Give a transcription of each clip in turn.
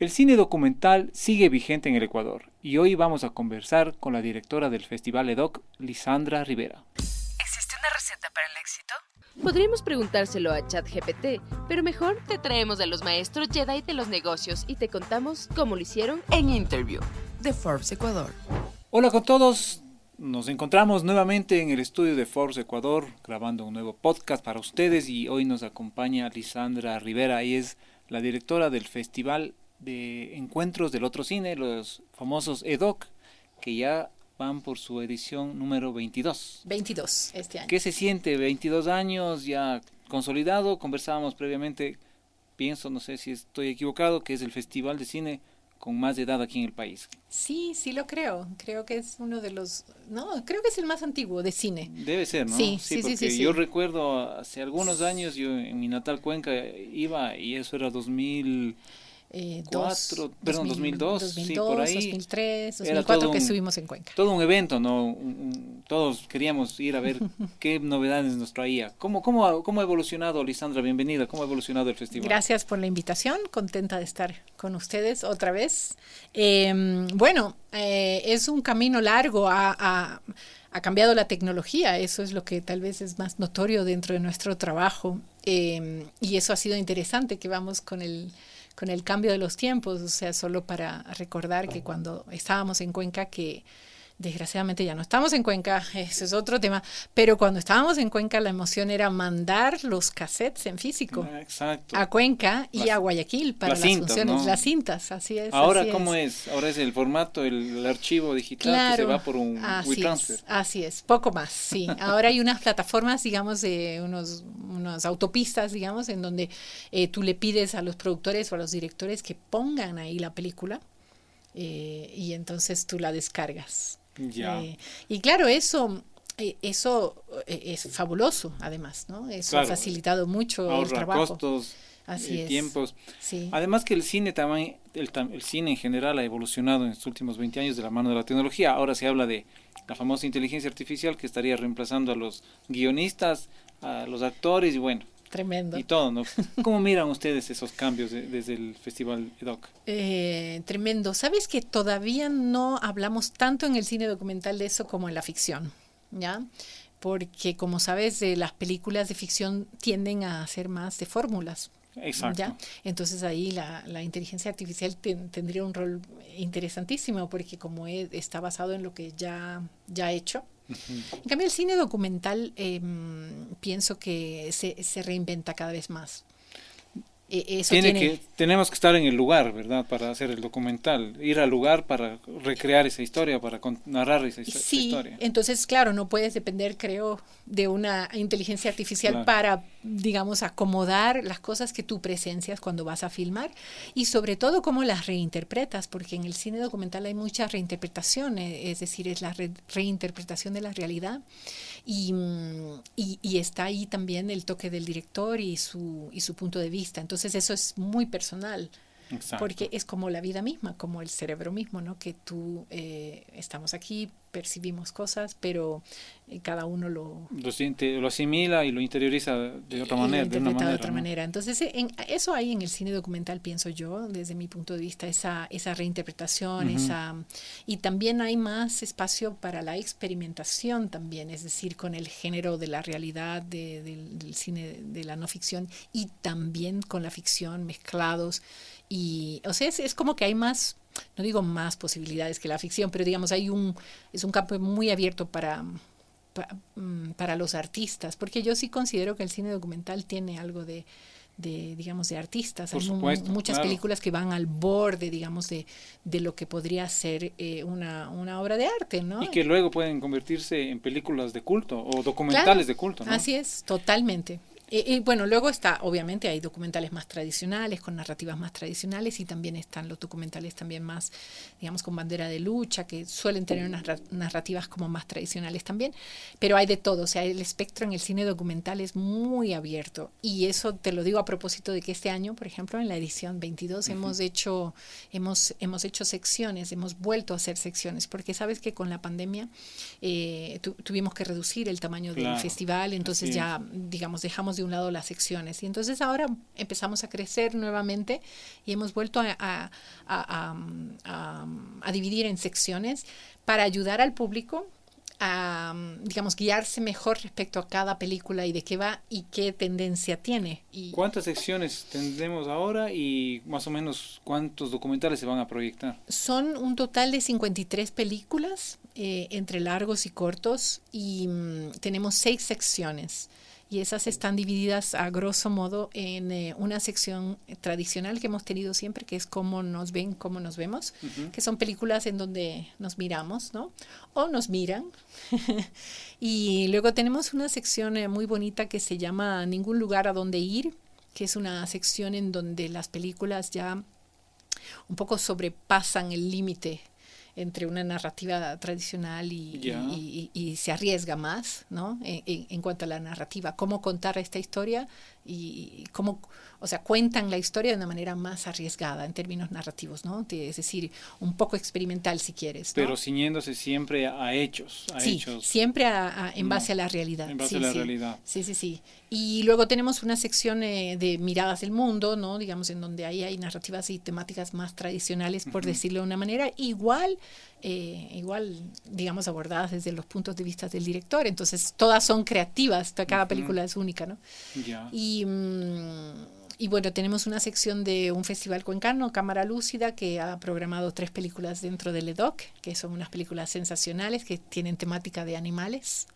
El cine documental sigue vigente en el Ecuador y hoy vamos a conversar con la directora del Festival EDOC, Lisandra Rivera. ¿Existe una receta para el éxito? Podríamos preguntárselo a ChatGPT, pero mejor te traemos a los maestros Jedi de los negocios y te contamos cómo lo hicieron En Interview de Forbes Ecuador. Hola con todos, nos encontramos nuevamente en el estudio de Forbes Ecuador grabando un nuevo podcast para ustedes y hoy nos acompaña Lisandra Rivera y es la directora del Festival de encuentros del otro cine, los famosos EDOC, que ya van por su edición número 22. 22 este año. ¿Qué se siente? 22 años ya consolidado. Conversábamos previamente, pienso, no sé si estoy equivocado, que es el festival de cine con más edad aquí en el país. Sí, sí lo creo. Creo que es uno de los, no, creo que es el más antiguo de cine. Debe ser, ¿no? Sí, sí, sí, porque sí, sí. yo recuerdo hace algunos años, yo en mi natal Cuenca iba y eso era 2000 Eh, Cuatro, dos- perdón, 2002, sí, por ahí. 2003, Era 2004 todo que un- estuvimos en Cuenca. todo un evento, ¿no? Un- un- todos queríamos ir a ver qué novedades nos traía. ¿Cómo, cómo, ¿Cómo ha evolucionado, Lisandra? Bienvenida. ¿Cómo ha evolucionado el festival? Gracias por la invitación, contenta de estar con ustedes otra vez. Eh, bueno, eh, es un camino largo, ha, ha- ha cambiado la tecnología, eso es lo que tal vez es más notorio dentro de nuestro trabajo eh, y eso ha sido interesante que vamos con el con el cambio de los tiempos, o sea, solo para recordar que cuando estábamos en Cuenca, que desgraciadamente ya no estamos en Cuenca, ese es otro tema, pero cuando estábamos en Cuenca la emoción era mandar los cassettes en físico Ah, Exacto. a Cuenca y Las- a Guayaquil para las las, cintas, funciones, ¿no? las cintas, así es. Ahora, así ¿cómo es? Ahora es el formato, el, el archivo digital que se va por un así WeTransfer. es, así es, poco más, sí. Ahora hay unas plataformas, digamos, de unos, unas autopistas, digamos, en donde eh, tú le pides a los productores o a los directores que pongan ahí la película eh, y entonces tú la descargas. Ya. Eh, y claro, eso, eh, eso eh, es fabuloso, además, ¿no? Eso Claro. ha facilitado mucho el trabajo. costos, Así es. tiempos. Sí. Además que el cine también, el, el cine en general ha evolucionado en estos últimos 20 años de la mano de la tecnología. Ahora se habla de la famosa inteligencia artificial que estaría reemplazando a los guionistas, a los actores y bueno, Tremendo. y todo, ¿no? ¿Cómo miran ustedes esos cambios de- desde el Festival EDOC? Eh, tremendo. Sabes que todavía no hablamos tanto en el cine documental de eso como en la ficción, ¿ya? Porque como sabes, eh, las películas de ficción tienden a ser más de fórmulas. Exacto. ¿ya? Entonces ahí la, la inteligencia artificial ten- tendría un rol interesantísimo porque como e- está basado en lo que ya, ya hecho. En cambio el cine documental em, pienso que se, se reinventa cada vez más. E- eso Tiene tiene, que, tenemos que estar en el lugar, ¿verdad? Para hacer el documental. Ir al lugar para recrear esa historia, para narrar esa, histo- esa Sí, historia. entonces, claro, no puedes depender, creo, de una inteligencia artificial Claro. para, digamos, acomodar las cosas que tú presencias cuando vas a filmar y sobre todo cómo las reinterpretas, porque en el cine documental hay mucha reinterpretación, eh, es decir, es la re- reinterpretación de la realidad y, y- y está ahí también el toque del director y su, y su punto de vista. Entonces, eso es muy personal. Exacto. Porque es como la vida misma, como el cerebro mismo, ¿no? Que tú eh, estamos aquí, percibimos cosas, pero eh, cada uno lo lo, siente, lo asimila y lo interioriza de otra manera, de una manera. de otra ¿no? manera. Entonces, eh, en, eso hay en el cine documental, pienso yo, desde mi punto de vista, esa, esa reinterpretación, Ujú. esa y también hay más espacio para la experimentación también, es decir, con el género de la realidad de- del, del cine de la no ficción y también con la ficción mezclados. Y, o sea, es, es como que hay más, no digo más posibilidades que la ficción, pero digamos, hay un, es un campo muy abierto para, pa- mm, para los artistas, porque yo sí considero que el cine documental tiene algo de, de digamos, de artistas. Por Hay supuesto, muchas claro. películas que van al borde, digamos, de, de lo que podría ser eh, una, una obra de arte, ¿no? Y que luego pueden convertirse en películas de culto o documentales de culto, ¿no? Así es, totalmente. Y, y, bueno, luego está, obviamente hay documentales más tradicionales, con narrativas más tradicionales, y también están los documentales también más, digamos, con bandera de lucha, que suelen tener unas ra- narrativas como más tradicionales también, pero hay de todo, o sea, el espectro en el cine documental es muy abierto, y eso te lo digo a propósito de que este año, por ejemplo, en la edición 22 hemos hecho, hemos, hemos hecho secciones, hemos vuelto a hacer secciones, porque sabes que con la pandemia eh, tu- tuvimos que reducir el tamaño Claro, del festival, entonces ya, digamos, dejamos de de un lado las secciones. Y entonces ahora empezamos a crecer nuevamente y hemos vuelto a, a, a, a, a dividir en secciones para ayudar al público a, digamos, guiarse mejor respecto a cada película y de qué va y qué tendencia tiene. Y ¿Cuántas secciones tendremos ahora y más o menos cuántos documentales se van a proyectar? son un total de 53 películas eh, entre largos y cortos y mm, tenemos seis secciones. Y esas están divididas a grosso modo en eh, una sección tradicional que hemos tenido siempre, que es cómo nos ven, cómo nos vemos, que son películas en donde nos miramos, ¿no? O nos miran. y luego tenemos una sección eh, muy bonita que se llama Ningún lugar a donde ir, que es una sección en donde las películas ya un poco sobrepasan el límite entre una narrativa tradicional y, y- y- y se arriesga más, ¿no? En, en- en cuanto a la narrativa, cómo contar esta historia y cómo, o sea, cuentan la historia de una manera más arriesgada en términos narrativos, ¿no? Es decir, un poco experimental si quieres. ¿no? Pero ciñéndose siempre a hechos, a sí, hechos siempre a- a- en No, base a la realidad. en base sí, a la sí. realidad. Sí, sí, sí. Y luego tenemos una sección eh, de miradas del mundo, ¿no? Digamos, en donde ahí hay narrativas y temáticas más tradicionales, por decirlo de una manera, igual, eh, igual, digamos, abordadas desde los puntos de vista del director. Entonces, todas son creativas, cada película es única, ¿no? Ya. Y, mm, y bueno, tenemos una sección de un festival cuencano, Cámara Lúcida, que ha programado tres películas dentro del EDOC, que son unas películas sensacionales que tienen temática de animales,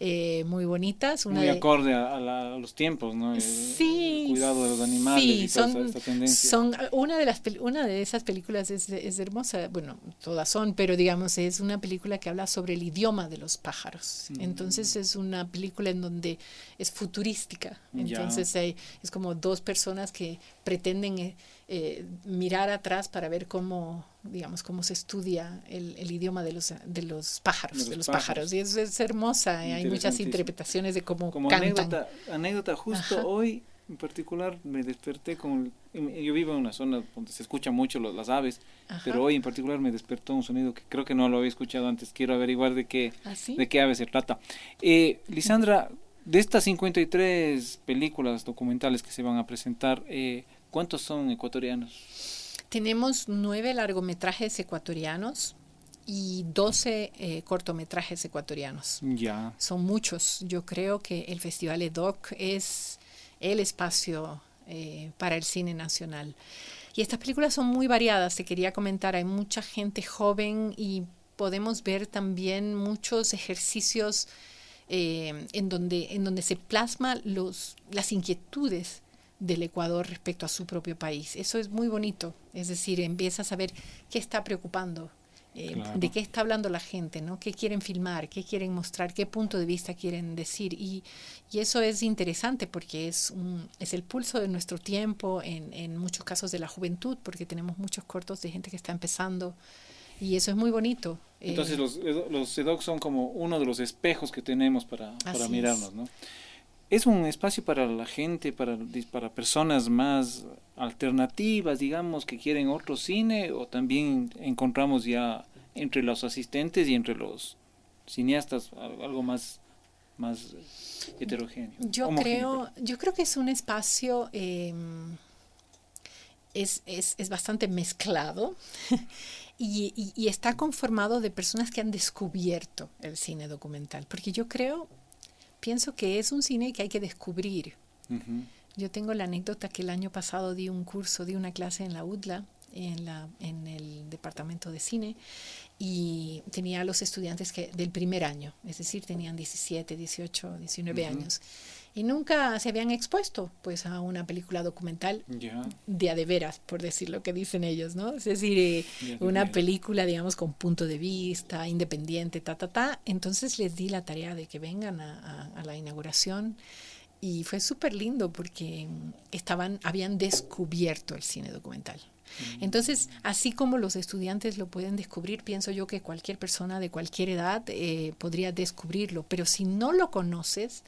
eh, muy bonitas. Una Muy de- acorde a, a la- a los tiempos, ¿no? El, Sí, el cuidado de los animales sí, y son, tendencia. son una de las una de esas películas es, es hermosa, bueno, todas son, pero digamos es una película que habla sobre el idioma de los pájaros. Mm. Entonces es una película en donde es futurística. Entonces hay- es como dos personas que pretenden eh, mirar atrás para ver cómo digamos cómo se estudia el, el idioma de los de los pájaros, De de los los, pájaros. y es, es hermosa, eh, hay muchas interpretaciones de cómo Como cantan. anécdota, anécdota justo Ajá. hoy en particular me desperté con... el- yo vivo en una zona donde se escucha mucho lo- las aves, Ajá. pero hoy en particular me despertó un sonido que creo que no lo había escuchado antes. Quiero averiguar de qué, ¿Ah, sí? de qué ave se trata. Eh, Lisandra, de estas 53 películas documentales que se van a presentar, eh, ¿cuántos son ecuatorianos? Tenemos nueve largometrajes ecuatorianos y doce eh, cortometrajes ecuatorianos. Ya. Son muchos. Yo creo que el Festival EDOC es el espacio eh, para el cine nacional. Y estas películas son muy variadas, te quería comentar. Hay mucha gente joven y podemos ver también muchos ejercicios eh, en, donde, en donde se plasma los, las inquietudes del Ecuador respecto a su propio país. Eso es muy bonito. Es decir, empiezas a ver qué está preocupando, eh, Claro. de qué está hablando la gente, ¿no? ¿Qué quieren filmar? ¿Qué quieren mostrar? ¿Qué punto de vista quieren decir? Y, y eso es interesante porque es, un, es el pulso de nuestro tiempo, en, en muchos casos de la juventud, porque tenemos muchos cortos de gente que está empezando. Y eso es muy bonito. Eh, Entonces los, los EDOC son como uno de los espejos que tenemos para, para mirarnos. ¿no? Es un espacio para la gente, para, para personas más alternativas, digamos, que quieren otro cine, o también encontramos ya entre los asistentes y entre los cineastas al- algo más, más heterogéneo. Yo homogéneo, creo, yo creo que es un espacio, eh, es, es, es bastante mezclado y, y- y está conformado de personas que han descubierto el cine documental, porque yo creo, pienso que es un cine que hay que descubrir. Yo tengo la anécdota que el año pasado di un curso, di una clase en la UDLA, en, la, en el departamento de cine, y tenía a los estudiantes que, del primer año, es decir, tenían 17, 18, 19 Ujú. años, y nunca se habían expuesto pues a una película documental Ya. de a de veras, por decir lo que dicen ellos, ¿no? Es decir, eh, de una veras. película, digamos, con punto de vista, independiente, ta, ta, ta. Entonces les di la tarea de que vengan a, a- a la inauguración y fue súper lindo porque mm, estaban, habían descubierto el cine documental. Entonces, así como los estudiantes lo pueden descubrir, pienso yo que cualquier persona de cualquier edad eh, podría descubrirlo, pero si no lo conoces,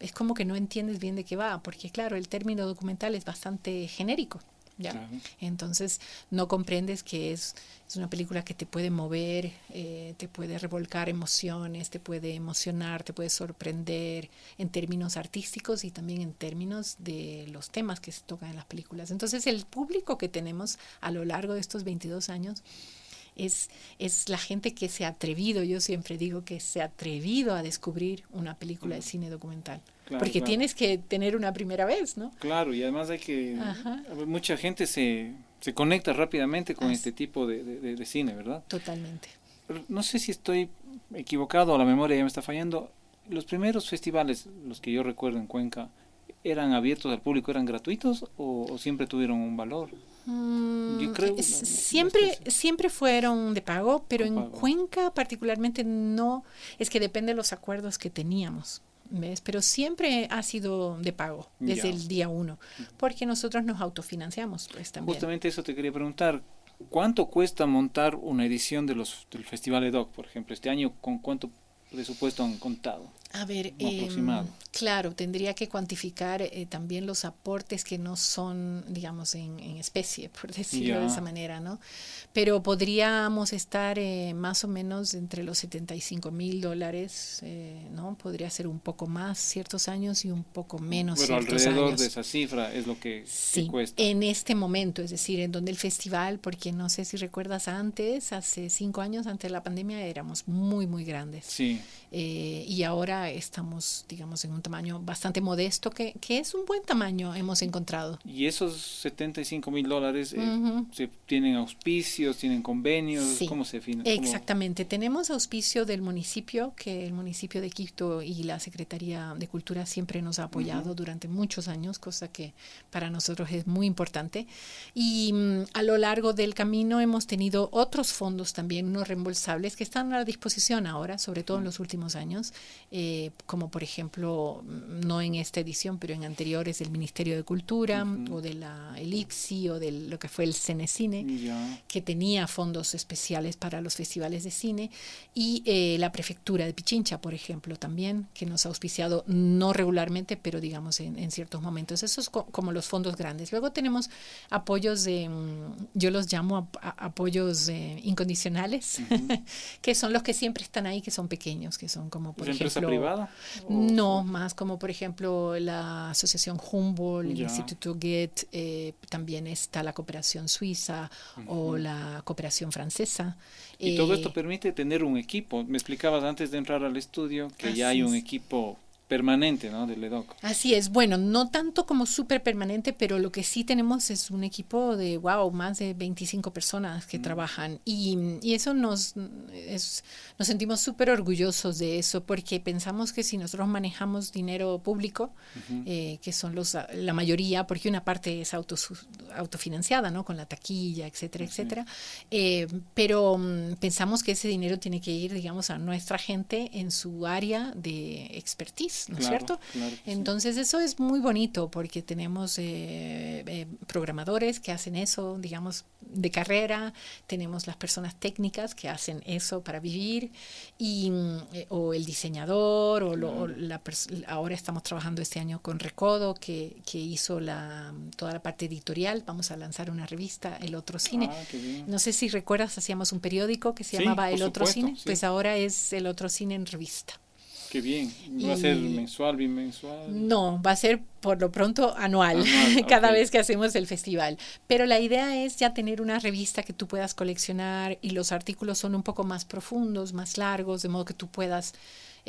es como que no entiendes bien de qué va, porque claro, el término documental es bastante genérico. ¿Ya? Claro. Entonces no comprendes que es, es una película que te puede mover, eh, te puede revolcar emociones, te puede emocionar, te puede sorprender en términos artísticos y también en términos de los temas que se tocan en las películas. Entonces el público que tenemos a lo largo de estos 22 años es, es la gente que se ha atrevido, yo siempre digo que se ha atrevido a descubrir una película de cine documental. Claro, Porque claro. tienes que tener una primera vez, ¿no? Claro, y además hay que... Ajá. Mucha gente se, se conecta rápidamente con Así. este tipo de, de- cine, ¿verdad? Totalmente. No sé si estoy equivocado o la memoria ya me está fallando. Los primeros festivales, los que yo recuerdo en Cuenca, ¿eran abiertos al público, eran gratuitos o, o siempre tuvieron un valor? Mm, Yo creo- es- no- no siempre, siempre fueron de pago, pero en pago. Cuenca particularmente no, es que depende de los acuerdos que teníamos. ¿Ves? Pero siempre ha sido de pago desde Ya. el día uno, porque nosotros nos autofinanciamos, pues también. Justamente eso te quería preguntar. ¿Cuánto cuesta montar una edición de los, del Festival EDOC, por ejemplo? Este año, ¿con cuánto presupuesto han contado? A ver, aproximado. claro, tendría que cuantificar eh, también los aportes que no son, digamos, en, en especie, por decirlo de Ya. esa manera, ¿no? Pero podríamos estar eh, más o menos entre los 75 mil dólares, eh, ¿no? Podría ser un poco más ciertos años y un poco menos Pero ciertos alrededor años. de esa cifra es lo que, que Sí, cuesta. en este momento, es decir, en donde el festival, porque no sé si recuerdas antes, hace cinco años antes de la pandemia éramos muy, muy grandes. Sí, Eh, y ahora estamos, digamos, en un tamaño bastante modesto, que, que es un buen tamaño, hemos encontrado. y esos 75 mil dólares eh, Ujú. se tienen auspicios, tienen convenios, Sí, ¿cómo se financian? Exactamente. Tenemos auspicio del municipio, que el municipio de Quito y la Secretaría de Cultura siempre nos ha apoyado durante muchos años, cosa que para nosotros es muy importante. Y mm, a lo largo del camino hemos tenido otros fondos también, no reembolsables, que están a disposición ahora, sobre todo en los últimos años, eh, como por ejemplo, mm, no en esta edición, pero en anteriores del Ministerio de Cultura Ujú. o de la ELIPSI o de lo que fue el Cenecine que tenía fondos especiales para los festivales de cine y eh, la prefectura de Pichincha, por ejemplo, también, que nos ha auspiciado no regularmente, pero digamos en, en ciertos momentos. Esos es co- como los fondos grandes. Luego tenemos apoyos de, mm, yo los llamo a- apoyos eh, incondicionales, que son los que siempre están ahí, que son pequeños, que son como, por ¿Es empresa ejemplo... privada? ¿O- No, más como por ejemplo la Asociación Humboldt, el Ya. Instituto Goethe, eh, también está la cooperación suiza o la cooperación francesa. Y todo Eh, esto permite tener un equipo. Me explicabas antes de entrar al estudio que ya hay un equipo permanente, ¿no? Del EDOC. Así es, bueno, no tanto como súper permanente, pero lo que sí tenemos es un equipo de, wow, más de 25 personas que trabajan y, y eso nos, es- nos sentimos súper orgullosos de eso porque pensamos que si nosotros manejamos dinero público, eh, que son los, la mayoría, porque una parte es autosu- autofinanciada, ¿no? Con la taquilla, etcétera, etcétera, eh, pero mm, pensamos que ese dinero tiene que ir, digamos, a nuestra gente en su área de expertise, ¿no es Claro, cierto? claro que sí. Entonces eso es muy bonito porque tenemos eh, eh, programadores que hacen eso, digamos, de carrera, tenemos las personas técnicas que hacen eso para vivir, y, mm, eh, o el diseñador, o, lo- o la pers- ahora estamos trabajando este año con Recodo, que, que hizo la, toda la parte editorial, vamos a lanzar una revista, El Otro Cine. Ah. No sé si recuerdas, hacíamos un periódico que se Sí, llamaba El Otro supuesto, Cine, sí. pues ahora es El Otro Cine en revista. Qué bien. ¿Va a ser mensual, bimensual? No, va a ser por lo pronto anual, Anual, cada vez que hacemos el festival. Pero la idea es ya tener una revista que tú puedas coleccionar y los artículos son un poco más profundos, más largos, de modo que tú puedas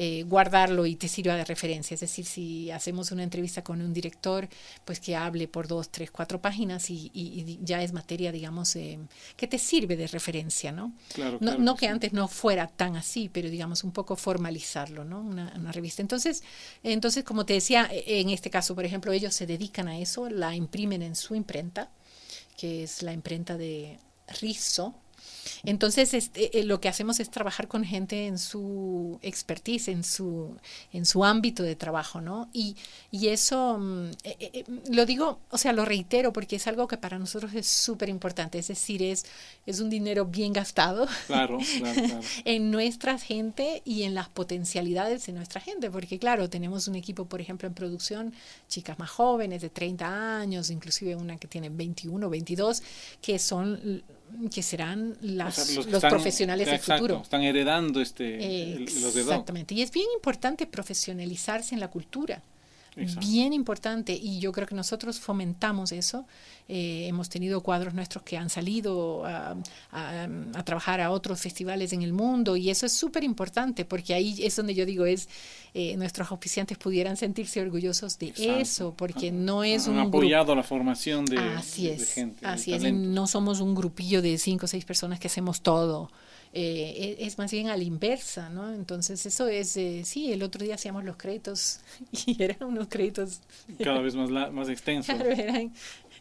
eh, guardarlo y te sirva de referencia. Es decir, si hacemos una entrevista con un director, pues que hable por dos, tres, cuatro páginas y, y- y ya es materia, digamos, eh, que te sirve de referencia, ¿no? Claro, No, claro no que sí. antes no fuera tan así, pero digamos un poco formalizarlo, ¿no? Una, una revista. Entonces, entonces, como te decía, e- en este caso, por ejemplo, ellos se dedican a eso, la imprimen en su imprenta, que es la imprenta de Rizo, Entonces, este, eh, lo que hacemos es trabajar con gente en su expertise, en su, en su ámbito de trabajo, ¿no? Y, y eso, mm, eh, eh, lo digo, o sea, lo reitero porque es algo que para nosotros es súper importante, es decir, es, es un dinero bien gastado claro, claro, claro. en nuestra gente y en las potencialidades de nuestra gente, porque claro, tenemos un equipo, por ejemplo, en producción, chicas más jóvenes de 30 años, inclusive una que tiene 21, 22, que son que serán las, O sea, los, que están- profesionales del exacto, futuro. Están heredando este, el- los de. Exactamente. Y es bien importante profesionalizarse en la cultura. Exacto. Bien importante. Y yo creo que nosotros fomentamos eso. Eh, hemos tenido cuadros nuestros que han salido a, a- a trabajar a otros festivales en el mundo. Y eso es súper importante porque ahí es donde yo digo, es eh, nuestros auspiciantes pudieran sentirse orgullosos de Exacto. eso, porque no es Han un grupo apoyado la formación de, Así de- de es, gente. así es. talento. No somos un grupillo de cinco o seis personas que hacemos todo. Eh, e- es más bien a la inversa, ¿no? Entonces eso es, eh, sí, el otro día hacíamos los créditos y eran unos créditos, Cada vez más, la- más extenso. claro, eran,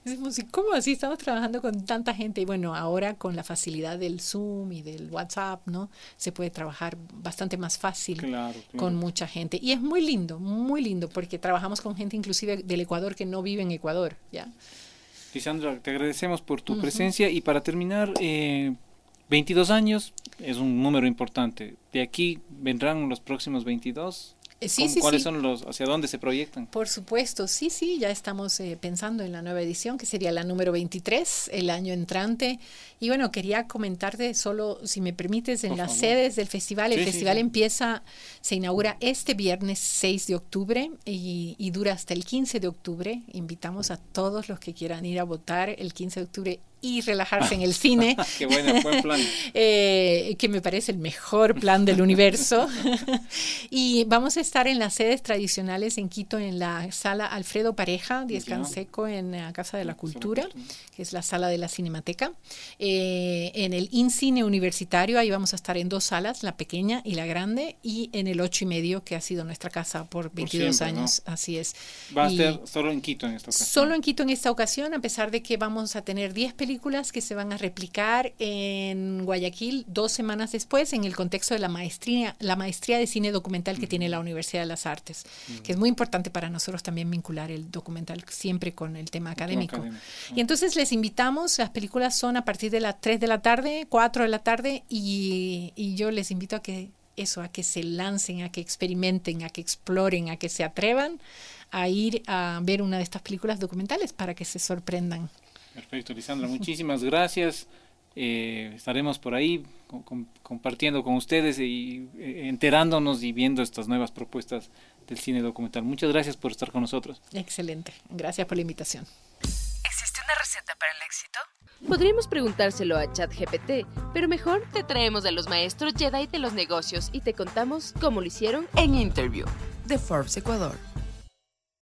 decimos, ¿y ¿cómo así estamos trabajando con tanta gente? Y bueno, ahora con la facilidad del Zoom y del WhatsApp, ¿no? Se puede trabajar bastante más fácil Claro, claro. con mucha gente. Y es muy lindo, muy lindo, porque trabajamos con gente inclusive del Ecuador que no vive en Ecuador, ¿ya? Lisandra, te agradecemos por tu presencia y para terminar, eh, 22 años es un número importante. De aquí vendrán los próximos 22. Eh, Sí, ¿Cómo- sí, ¿Cuáles sí. son los, hacia dónde se proyectan? Por supuesto, sí, sí, ya estamos eh, pensando en la nueva edición, que sería la número 23, el año entrante. Y bueno, quería comentarte solo, si me permites, en Por las favor. sedes del festival. El festival empieza, se inaugura este viernes 6 de octubre y, y dura hasta el 15 de octubre. Invitamos a todos los que quieran ir a votar el 15 de octubre y relajarse en el cine. Qué buena, buen plan. eh, que me parece el mejor plan del universo. y vamos a estar en las sedes tradicionales en Quito, en la sala Alfredo Pareja, Diez. Canseco, en la Casa de la Cultura, que es la sala de la Cinemateca. Eh, en el INCINE Universitario, ahí vamos a estar en dos salas, la pequeña y la grande, y en el ocho y medio, que ha sido nuestra casa por 22 siempre, ¿no? años. Así es. Va a Y- ser solo en Quito en esta ocasión. Solo en Quito en esta ocasión, a pesar de que vamos a tener 10 películas que se van a replicar en Guayaquil dos semanas después en el contexto de la maestría, la maestría de cine documental que tiene la Universidad de las Artes, que es muy importante para nosotros también vincular el documental siempre con el tema académico. académico, Y entonces les invitamos, las películas son a partir de las 3 de la tarde, 4 de la tarde, y, y yo les invito a que eso, a que se lancen, a que experimenten, a que exploren, a que se atrevan a ir a ver una de estas películas documentales para que se sorprendan. Perfecto, Lisandra, muchísimas gracias. Eh, estaremos por ahí co- com- compartiendo con ustedes y eh, enterándonos y viendo estas nuevas propuestas del cine documental. Muchas gracias por estar con nosotros. Excelente. Gracias por la invitación. ¿Existe una receta para el éxito? Podríamos preguntárselo a ChatGPT, pero mejor te traemos a los maestros Jedi de los negocios y te contamos cómo lo hicieron En Interview de Forbes Ecuador.